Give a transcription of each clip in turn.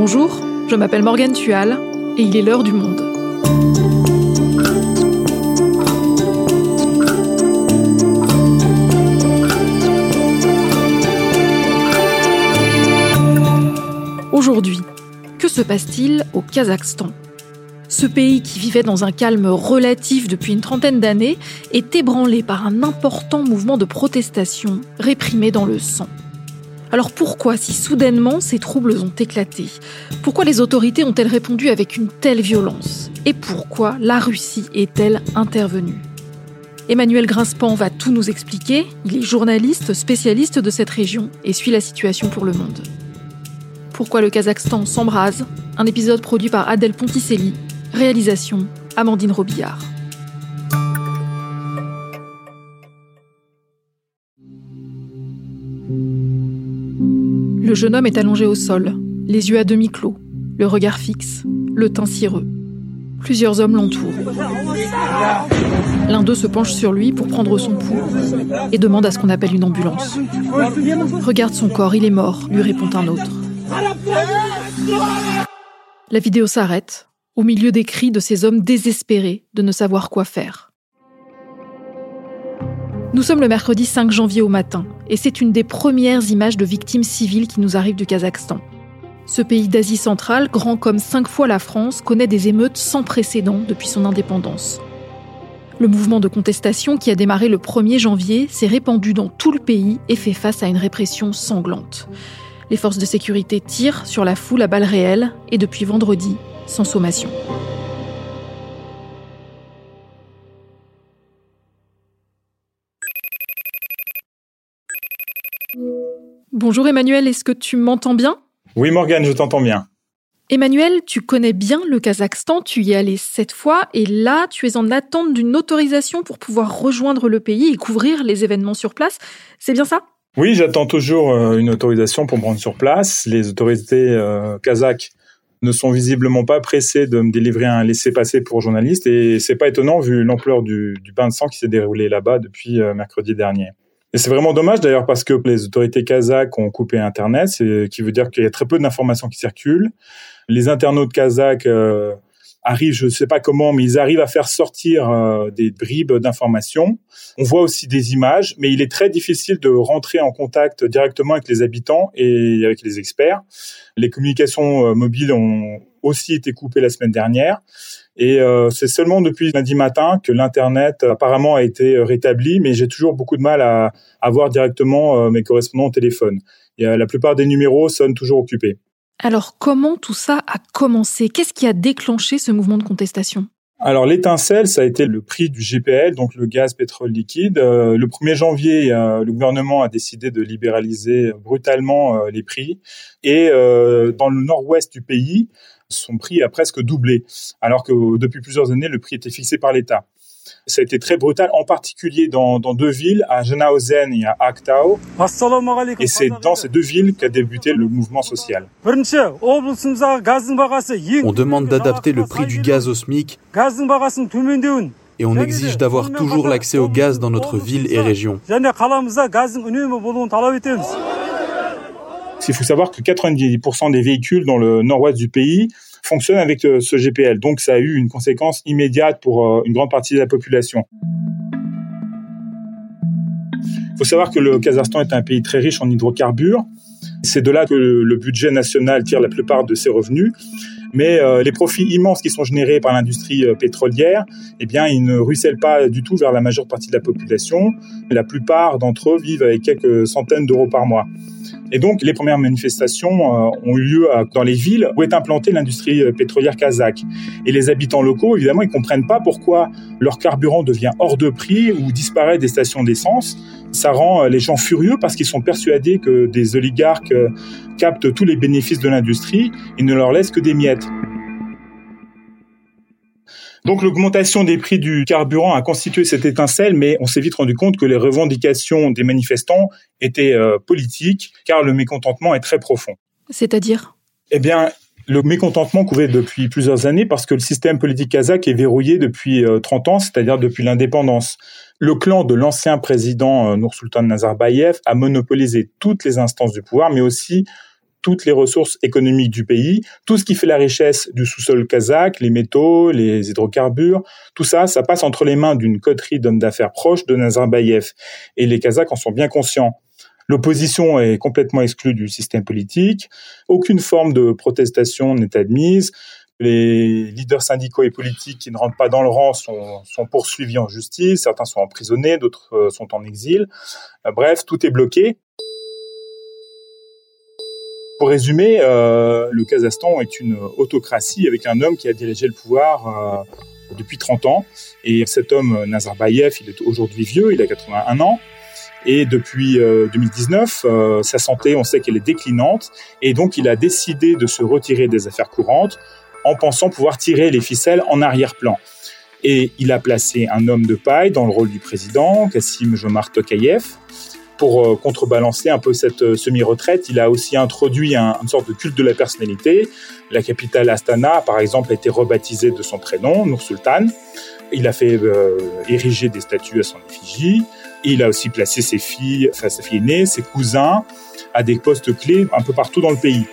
Bonjour, je m'appelle Morgane Tual et il est l'heure du monde. Aujourd'hui, que se passe-t-il au Kazakhstan? Ce pays qui vivait dans un calme relatif depuis une trentaine d'années est ébranlé par un important mouvement de protestation réprimé dans le sang. Alors pourquoi, si soudainement, ces troubles ont éclaté? Pourquoi les autorités ont-elles répondu avec une telle violence? Et pourquoi la Russie est-elle intervenue? Emmanuel Grinspan va tout nous expliquer. Il est journaliste, spécialiste de cette région et suit la situation pour le monde. Pourquoi le Kazakhstan s'embrase? Un épisode produit par Adèle Ponticelli. Réalisation Amandine Robillard. Le jeune homme est allongé au sol, les yeux à demi clos, le regard fixe, le teint cireux. Plusieurs hommes l'entourent. L'un d'eux se penche sur lui pour prendre son pouls et demande à ce qu'on appelle une ambulance. Regarde son corps, il est mort, lui répond un autre. La vidéo s'arrête, au milieu des cris de ces hommes désespérés de ne savoir quoi faire. Nous sommes le mercredi 5 janvier au matin, et c'est une des premières images de victimes civiles qui nous arrivent du Kazakhstan. Ce pays d'Asie centrale, grand comme cinq fois la France, connaît des émeutes sans précédent depuis son indépendance. Le mouvement de contestation qui a démarré le 1er janvier s'est répandu dans tout le pays et fait face à une répression sanglante. Les forces de sécurité tirent sur la foule à balles réelles et depuis vendredi, sans sommation. Bonjour Emmanuel, est-ce que tu m'entends bien? Oui Morgane, je t'entends bien. Emmanuel, tu connais bien le Kazakhstan, tu y es allé sept fois et là, tu es en attente d'une autorisation pour pouvoir rejoindre le pays et couvrir les événements sur place. C'est bien ça? Oui, j'attends toujours euh, une autorisation pour me rendre sur place. Les autorités euh, kazakhs ne sont visiblement pas pressées de me délivrer un laissez-passer pour journaliste et c'est pas étonnant vu l'ampleur du, du bain de sang qui s'est déroulé là-bas depuis euh, mercredi dernier. Et c'est vraiment dommage d'ailleurs parce que les autorités kazakhs ont coupé Internet, ce qui veut dire qu'il y a très peu d'informations qui circulent. Les internautes kazakhs euh, arrivent, je ne sais pas comment, mais ils arrivent à faire sortir euh, des bribes d'informations. On voit aussi des images, mais il est très difficile de rentrer en contact directement avec les habitants et avec les experts. Les communications euh, mobiles ont aussi été coupées la semaine dernière. Et euh, c'est seulement depuis lundi matin que l'Internet apparemment a été rétabli, mais j'ai toujours beaucoup de mal à, avoir directement euh, mes correspondants au téléphone. Et, la plupart des numéros sonnent toujours occupés. Alors comment tout ça a commencé? Qu'est-ce qui a déclenché ce mouvement de contestation? Alors l'étincelle, ça a été le prix du GPL, donc le gaz pétrole liquide. Euh, le 1er janvier, le gouvernement a décidé de libéraliser brutalement les prix. Et dans le nord-ouest du pays, son prix a presque doublé, alors que depuis plusieurs années, le prix était fixé par l'État. Ça a été très brutal, en particulier dans, deux villes, à Genauzen et à Aktau. Et c'est dans ces deux villes qu'a débuté le mouvement social. On demande d'adapter le prix du gaz au SMIC et on exige d'avoir toujours l'accès au gaz dans notre ville et région. Il faut savoir que 90% des véhicules dans le nord-ouest du pays fonctionnent avec euh, ce GPL. Donc ça a eu une conséquence immédiate pour euh, une grande partie de la population. Il faut savoir que le Kazakhstan est un pays très riche en hydrocarbures. C'est de là que le budget national tire la plupart de ses revenus. Mais euh, les profits immenses qui sont générés par l'industrie pétrolière, eh bien, ils ne ruissellent pas du tout vers la majeure partie de la population. La plupart d'entre eux vivent avec quelques centaines d'euros par mois. Et donc, les premières manifestations euh, ont eu lieu dans les villes où est implantée l'industrie euh, pétrolière kazakh. Et les habitants locaux, évidemment, ils comprennent pas pourquoi leur carburant devient hors de prix ou disparaît des stations d'essence. Ça rend euh, les gens furieux parce qu'ils sont persuadés que des oligarques captent tous les bénéfices de l'industrie et ne leur laissent que des miettes. Donc l'augmentation des prix du carburant a constitué cette étincelle, mais on s'est vite rendu compte que les revendications des manifestants étaient euh, politiques, car le mécontentement est très profond. C'est-à-dire? Eh bien, le mécontentement couvait depuis plusieurs années parce que le système politique kazakh est verrouillé depuis 30 euh, ans, c'est-à-dire depuis l'indépendance. Le clan de l'ancien président euh, Nursultan Nazarbayev a monopolisé toutes les instances du pouvoir, mais aussi toutes les ressources économiques du pays, tout ce qui fait la richesse du sous-sol kazakh, les métaux, les hydrocarbures, tout ça, ça passe entre les mains d'une coterie d'hommes d'affaires proches de Nazarbayev. Et les Kazakhs en sont bien conscients. L'opposition est complètement exclue du système politique. Aucune forme de protestation n'est admise. Les leaders syndicaux et politiques qui ne rentrent pas dans le rang sont, sont poursuivis en justice. Certains sont emprisonnés, d'autres euh, sont en exil. Euh, bref, tout est bloqué. Pour résumer, euh, le Kazakhstan est une autocratie avec un homme qui a dirigé le pouvoir euh, depuis 30 ans. Et cet homme, Nazarbayev, il est aujourd'hui vieux, il a 81 ans. Et depuis 2019, euh, sa santé, on sait qu'elle est déclinante. Et donc, il a décidé de se retirer des affaires courantes en pensant pouvoir tirer les ficelles en arrière-plan. Et il a placé un homme de paille dans le rôle du président, Kassim Jomart Tokayev. Pour euh, contrebalancer un peu cette semi-retraite, il a aussi introduit une sorte de culte de la personnalité. La capitale Astana, par exemple, a été rebaptisée de son prénom, Nur Sultan. Il a fait ériger des statues à son effigie il a aussi placé ses filles, enfin sa fille aînée, ses cousins, à des postes clés un peu partout dans le pays.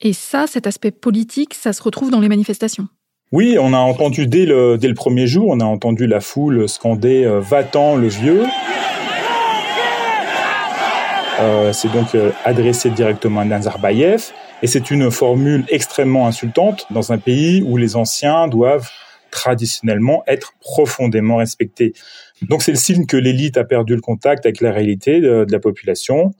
Et ça, cet aspect politique, ça se retrouve dans les manifestations. Oui, on a entendu dès le, dès le premier jour, on a entendu la foule scander euh, Va-t'en le vieux. Euh, c'est donc euh, adressé directement à Nazarbayev. Et c'est une formule extrêmement insultante dans un pays où les anciens doivent traditionnellement être profondément respecté. Donc c'est le signe que l'élite a perdu le contact avec la réalité de, la population.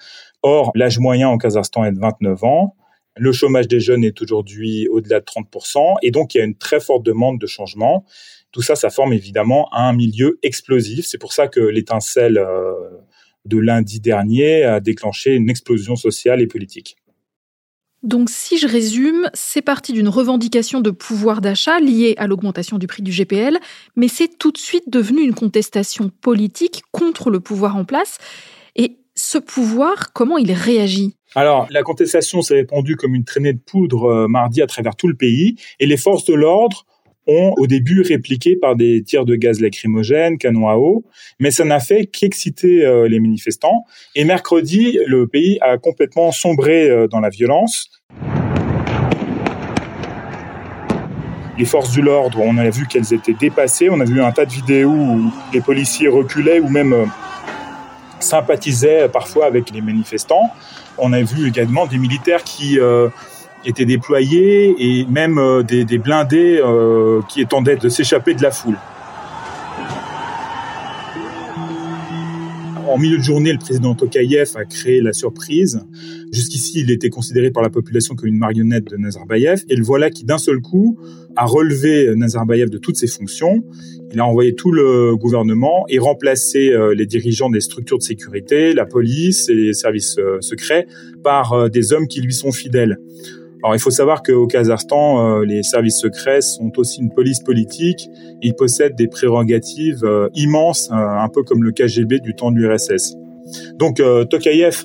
Or, l'âge moyen au Kazakhstan est de 29 ans. Le chômage des jeunes est aujourd'hui au-delà de 30%, et donc il y a une très forte demande de changement. Tout ça, ça forme évidemment un milieu explosif. C'est pour ça que l'étincelle euh, de lundi dernier a déclenché une explosion sociale et politique. Donc si je résume, c'est parti d'une revendication de pouvoir d'achat liée à l'augmentation du prix du GPL, mais c'est tout de suite devenu une contestation politique contre le pouvoir en place. Et ce pouvoir, comment il réagit? Alors, la contestation s'est répandue comme une traînée de poudre euh, mardi à travers tout le pays, et les forces de l'ordre ont au début répliqué par des tirs de gaz lacrymogène, canons à eau, mais ça n'a fait qu'exciter euh, les manifestants. Et mercredi, le pays a complètement sombré euh, dans la violence. Les forces de l'ordre, on a vu qu'elles étaient dépassées. On a vu un tas de vidéos où les policiers reculaient ou même sympathisaient parfois avec les manifestants. On a vu également des militaires qui étaient déployés et même euh, des, blindés euh, qui tendaient de s'échapper de la foule. En milieu de journée, le président Tokayev a créé la surprise. Jusqu'ici, il était considéré par la population comme une marionnette de Nazarbayev. Et le voilà qui, d'un seul coup, a relevé Nazarbayev de toutes ses fonctions. Il a envoyé tout le gouvernement et remplacé euh, les dirigeants des structures de sécurité, la police et les services secrets par des hommes qui lui sont fidèles. Alors il faut savoir qu'au Kazakhstan, euh, les services secrets sont aussi une police politique. Ils possèdent des prérogatives euh, immenses, euh, un peu comme le KGB du temps de l'URSS. Donc Tokayev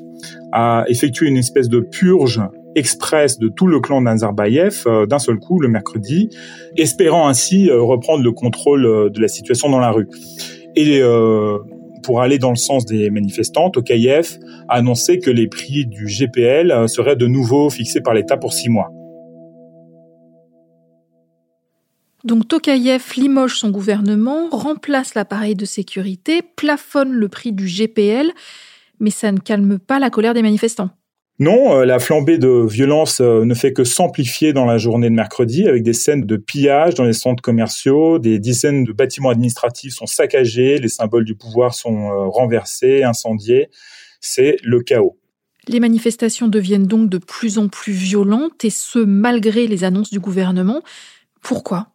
a effectué une espèce de purge express de tout le clan Nazarbayev d'un seul coup le mercredi, espérant ainsi reprendre le contrôle de la situation dans la rue. Et pour aller dans le sens des manifestants, Tokayev a annoncé que les prix du GPL euh, seraient de nouveau fixés par l'État pour six mois. Donc Tokayev limoge son gouvernement, remplace l'appareil de sécurité, plafonne le prix du GPL, mais ça ne calme pas la colère des manifestants. Non, euh, la flambée de violence euh, ne fait que s'amplifier dans la journée de mercredi avec des scènes de pillage dans les centres commerciaux, des dizaines de bâtiments administratifs sont saccagés, les symboles du pouvoir sont euh, renversés, incendiés. C'est le chaos. Les manifestations deviennent donc de plus en plus violentes et ce malgré les annonces du gouvernement. Pourquoi?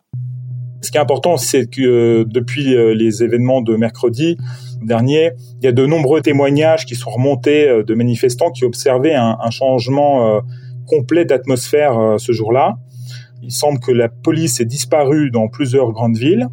Ce qui est important, c'est que euh, depuis euh, les événements de mercredi dernier, il y a de nombreux témoignages qui sont remontés euh, de manifestants qui observaient un, changement complet d'atmosphère ce jour-là. Il semble que la police ait disparu dans plusieurs grandes villes.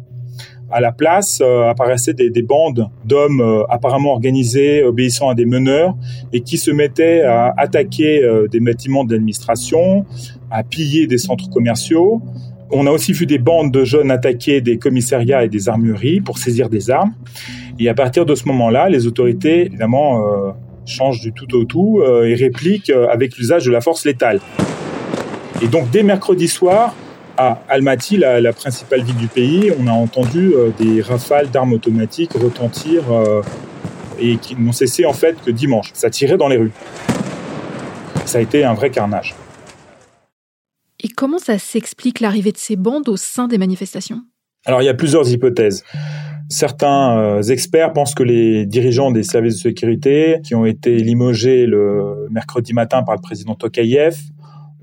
À la place apparaissaient des, des bandes d'hommes apparemment organisés, obéissant à des meneurs, et qui se mettaient à attaquer des bâtiments d'administration, à piller des centres commerciaux, On a aussi vu des bandes de jeunes attaquer des commissariats et des armureries pour saisir des armes. Et à partir de ce moment-là, les autorités, évidemment, euh, changent du tout au tout euh, et répliquent euh, avec l'usage de la force létale. Et donc, dès mercredi soir, à Almaty, la, principale ville du pays, on a entendu des rafales d'armes automatiques retentir et qui n'ont cessé en fait que dimanche. Ça tirait dans les rues. Ça a été un vrai carnage. Et comment ça s'explique l'arrivée de ces bandes au sein des manifestations? Alors il y a plusieurs hypothèses. Certains euh, experts pensent que les dirigeants des services de sécurité qui ont été limogés le mercredi matin par le président Tokayev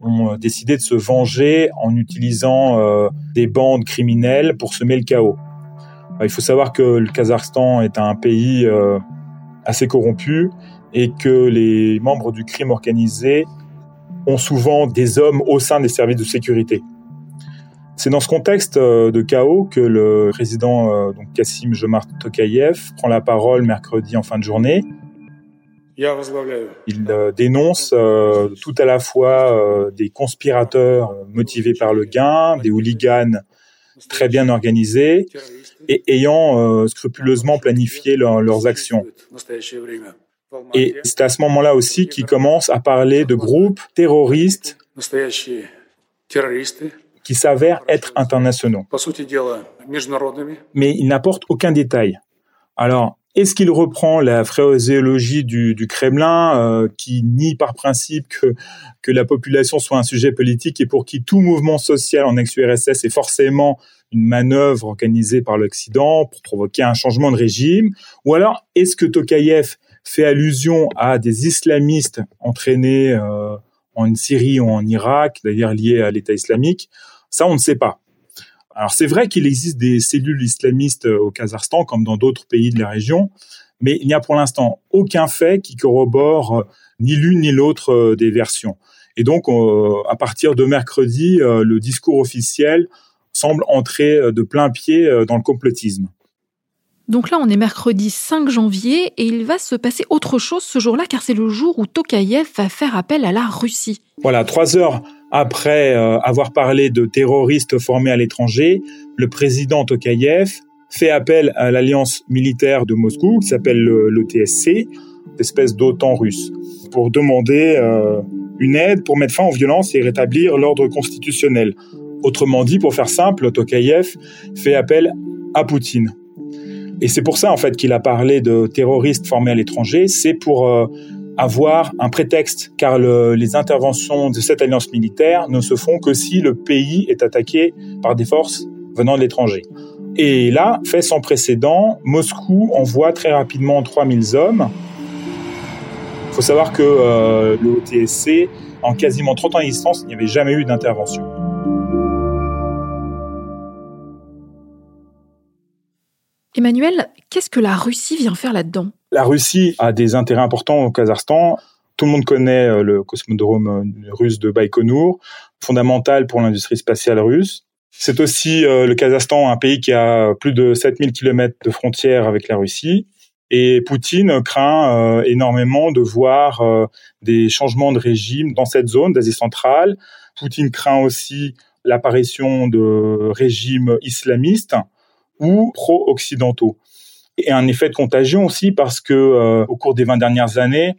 ont euh, décidé de se venger en utilisant euh, des bandes criminelles pour semer le chaos. Il faut savoir que le Kazakhstan est un pays assez corrompu et que les membres du crime organisé ont souvent des hommes au sein des services de sécurité. C'est dans ce contexte euh, de chaos que le président euh, donc Kassim Jomart Tokayev prend la parole mercredi en fin de journée. Il euh, dénonce tout à la fois des conspirateurs motivés par le gain, des hooligans très bien organisés et ayant scrupuleusement planifié leurs actions. Et c'est à ce moment-là aussi qu'il commence à parler de groupes terroristes qui s'avèrent être internationaux. Mais il n'apporte aucun détail. Alors, est-ce qu'il reprend la phraséologie du, du Kremlin euh, qui nie par principe que, que la population soit un sujet politique et pour qui tout mouvement social en ex-URSS est forcément une manœuvre organisée par l'Occident pour provoquer un changement de régime? Ou alors, est-ce que Tokayev fait allusion à des islamistes entraînés euh, en Syrie ou en Irak, d'ailleurs liés à l'État islamique. Ça, on ne sait pas. Alors c'est vrai qu'il existe des cellules islamistes euh, au Kazakhstan comme dans d'autres pays de la région, mais il n'y a pour l'instant aucun fait qui corrobore euh, ni l'une ni l'autre des versions. Et donc, à partir de mercredi, le discours officiel semble entrer de plein pied dans le complotisme. Donc là, on est mercredi 5 janvier et il va se passer autre chose ce jour-là car c'est le jour où Tokayev va faire appel à la Russie. Voilà, trois heures après euh, avoir parlé de terroristes formés à l'étranger, le président Tokayev fait appel à l'alliance militaire de Moscou qui s'appelle le, TSC, espèce d'OTAN russe, pour demander euh, une aide pour mettre fin aux violences et rétablir l'ordre constitutionnel. Autrement dit, pour faire simple, Tokayev fait appel à Poutine. Et c'est pour ça, en fait, qu'il a parlé de terroristes formés à l'étranger. C'est pour euh, avoir un prétexte, car les interventions de cette alliance militaire ne se font que si le pays est attaqué par des forces venant de l'étranger. Et là, fait sans précédent, Moscou envoie très rapidement 3000 hommes. Il faut savoir que euh, le OTSC, en quasiment 30 ans d'existence, il n'y avait jamais eu d'intervention. Emmanuel, qu'est-ce que la Russie vient faire là-dedans? La Russie a des intérêts importants au Kazakhstan. Tout le monde connaît euh, le cosmodrome euh, russe de Baïkonour, fondamental pour l'industrie spatiale russe. C'est aussi euh, le Kazakhstan, un pays qui a plus de 7000 km de frontières avec la Russie. Et Poutine craint énormément de voir des changements de régime dans cette zone d'Asie centrale. Poutine craint aussi l'apparition de régimes islamistes ou pro-occidentaux. Et un effet de contagion aussi parce que euh, au cours des 20 dernières années,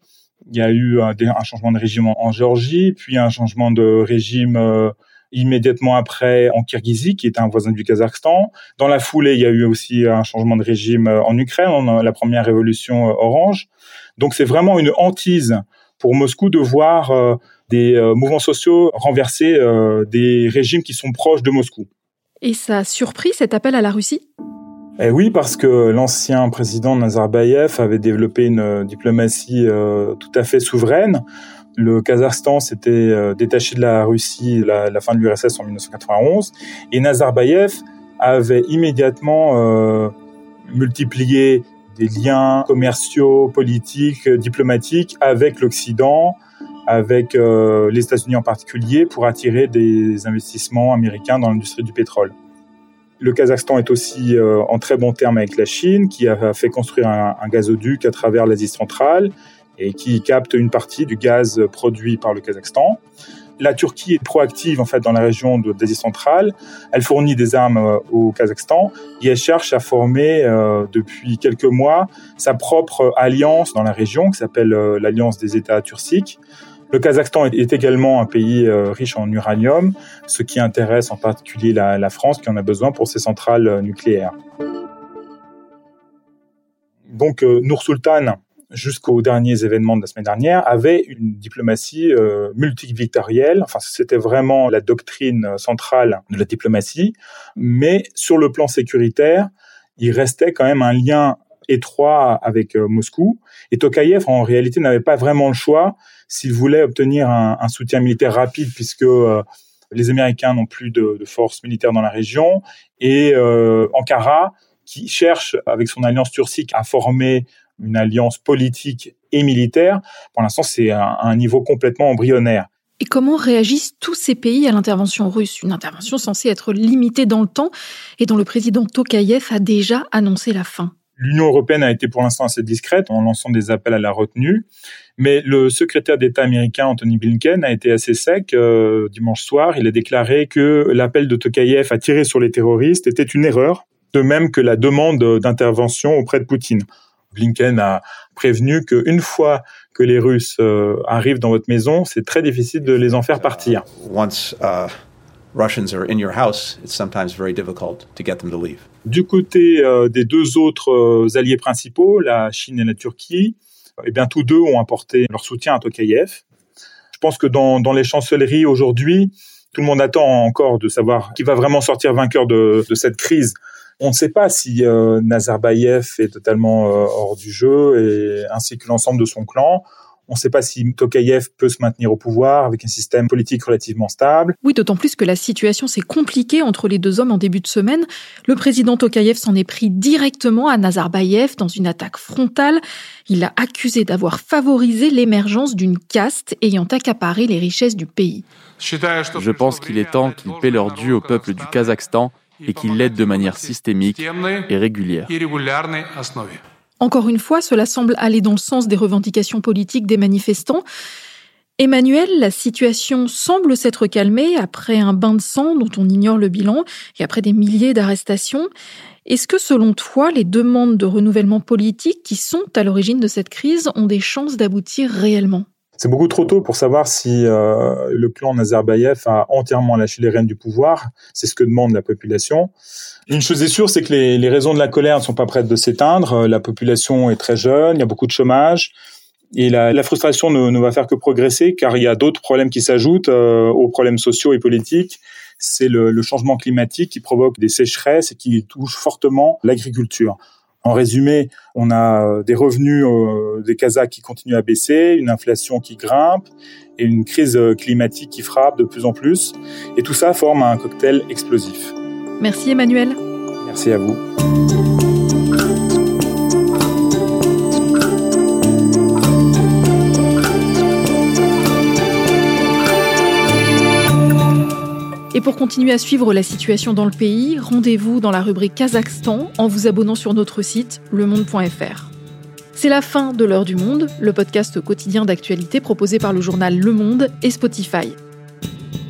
il y a eu un, changement de régime en, Géorgie, puis un changement de régime euh, immédiatement après en Kirghizie, qui est un voisin du Kazakhstan. Dans la foulée, il y a eu aussi un changement de régime euh, en Ukraine, la première révolution orange. Donc c'est vraiment une hantise pour Moscou de voir des mouvements sociaux renverser des régimes qui sont proches de Moscou. Et ça a surpris cet appel à la Russie? Eh oui, parce que l'ancien président Nazarbayev avait développé une euh, diplomatie euh, tout à fait souveraine. Le Kazakhstan s'était euh, détaché de la Russie à la, fin de l'URSS en 1991 et Nazarbayev avait immédiatement multiplié des liens commerciaux, politiques, diplomatiques avec l'Occident, avec les États-Unis en particulier, pour attirer des investissements américains dans l'industrie du pétrole. Le Kazakhstan est aussi euh, en très bon terme avec la Chine, qui a fait construire un, gazoduc à travers l'Asie centrale et qui capte une partie du gaz produit par le Kazakhstan. La Turquie est proactive en fait dans la région d'Asie centrale. Elle fournit des armes euh, au Kazakhstan et elle cherche à former euh, depuis quelques mois sa propre alliance dans la région qui s'appelle euh, l'Alliance des États turciques. Le Kazakhstan est également un pays riche en uranium, ce qui intéresse en particulier la, France qui en a besoin pour ses centrales nucléaires. Donc Nour Sultan jusqu'aux derniers événements de la semaine dernière, avait une diplomatie euh, multivictorielle. Enfin, c'était vraiment la doctrine centrale de la diplomatie. Mais sur le plan sécuritaire, il restait quand même un lien étroit avec euh, Moscou. Et Tokayev, en réalité, n'avait pas vraiment le choix s'il voulait obtenir un, soutien militaire rapide, puisque euh, les Américains n'ont plus de, de forces militaires dans la région. Et euh, Ankara, qui cherche, avec son alliance turcique, à former une alliance politique et militaire. Pour l'instant, c'est un, un niveau complètement embryonnaire. Et comment réagissent tous ces pays à l'intervention russe? Une intervention censée être limitée dans le temps et dont le président Tokayev a déjà annoncé la fin. L'Union européenne a été pour l'instant assez discrète en lançant des appels à la retenue, mais le secrétaire d'État américain Anthony Blinken a été assez sec euh, dimanche soir. Il a déclaré que l'appel de Tokayev à tirer sur les terroristes était une erreur, de même que la demande d'intervention auprès de Poutine. Blinken a prévenu qu'une fois que les Russes euh, arrivent dans votre maison, c'est très difficile de les en faire partir. Du côté euh, des deux autres euh, alliés principaux, la Chine et la Turquie, eh bien tous deux ont apporté leur soutien à Tokayev. Je pense que dans, les chancelleries aujourd'hui, tout le monde attend encore de savoir qui va vraiment sortir vainqueur de, cette crise on ne sait pas si euh, Nazarbayev est totalement euh, hors du jeu, et, ainsi que l'ensemble de son clan. On ne sait pas si Tokayev peut se maintenir au pouvoir avec un système politique relativement stable. Oui, d'autant plus que la situation s'est compliquée entre les deux hommes en début de semaine. Le président Tokayev s'en est pris directement à Nazarbayev dans une attaque frontale. Il l'a accusé d'avoir favorisé l'émergence d'une caste ayant accaparé les richesses du pays. Je pense qu'il est temps qu'ils paient leur dû au peuple du Kazakhstan et qu'il l'aide de manière systémique et régulière. Encore une fois, cela semble aller dans le sens des revendications politiques des manifestants. Emmanuel, la situation semble s'être calmée après un bain de sang dont on ignore le bilan et après des milliers d'arrestations. Est-ce que selon toi, les demandes de renouvellement politique qui sont à l'origine de cette crise ont des chances d'aboutir réellement? C'est beaucoup trop tôt pour savoir si euh, le clan Nazarbayev a entièrement lâché les rênes du pouvoir. C'est ce que demande la population. Une chose est sûre, c'est que les, les, raisons de la colère ne sont pas prêtes de s'éteindre. La population est très jeune, il y a beaucoup de chômage. Et la, la frustration ne, ne, va faire que progresser car il y a d'autres problèmes qui s'ajoutent euh, aux problèmes sociaux et politiques. C'est le, le changement climatique qui provoque des sécheresses et qui touche fortement l'agriculture. En résumé, on a euh, des revenus euh, des Kazakhs qui continuent à baisser, une inflation qui grimpe et une crise euh, climatique qui frappe de plus en plus. Et tout ça forme un cocktail explosif. Merci Emmanuel. Merci à vous. Et pour continuer à suivre la situation dans le pays, rendez-vous dans la rubrique Kazakhstan en vous abonnant sur notre site lemonde.fr. C'est la fin de l'heure du monde, le podcast quotidien d'actualité proposé par le journal Le Monde et Spotify.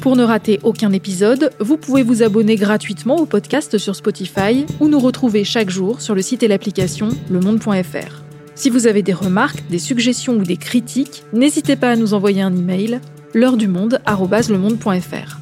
Pour ne rater aucun épisode, vous pouvez vous abonner gratuitement au podcast sur Spotify ou nous retrouver chaque jour sur le site et l'application lemonde.fr. Si vous avez des remarques, des suggestions ou des critiques, n'hésitez pas à nous envoyer un email l'heure du monde@lemonde.fr.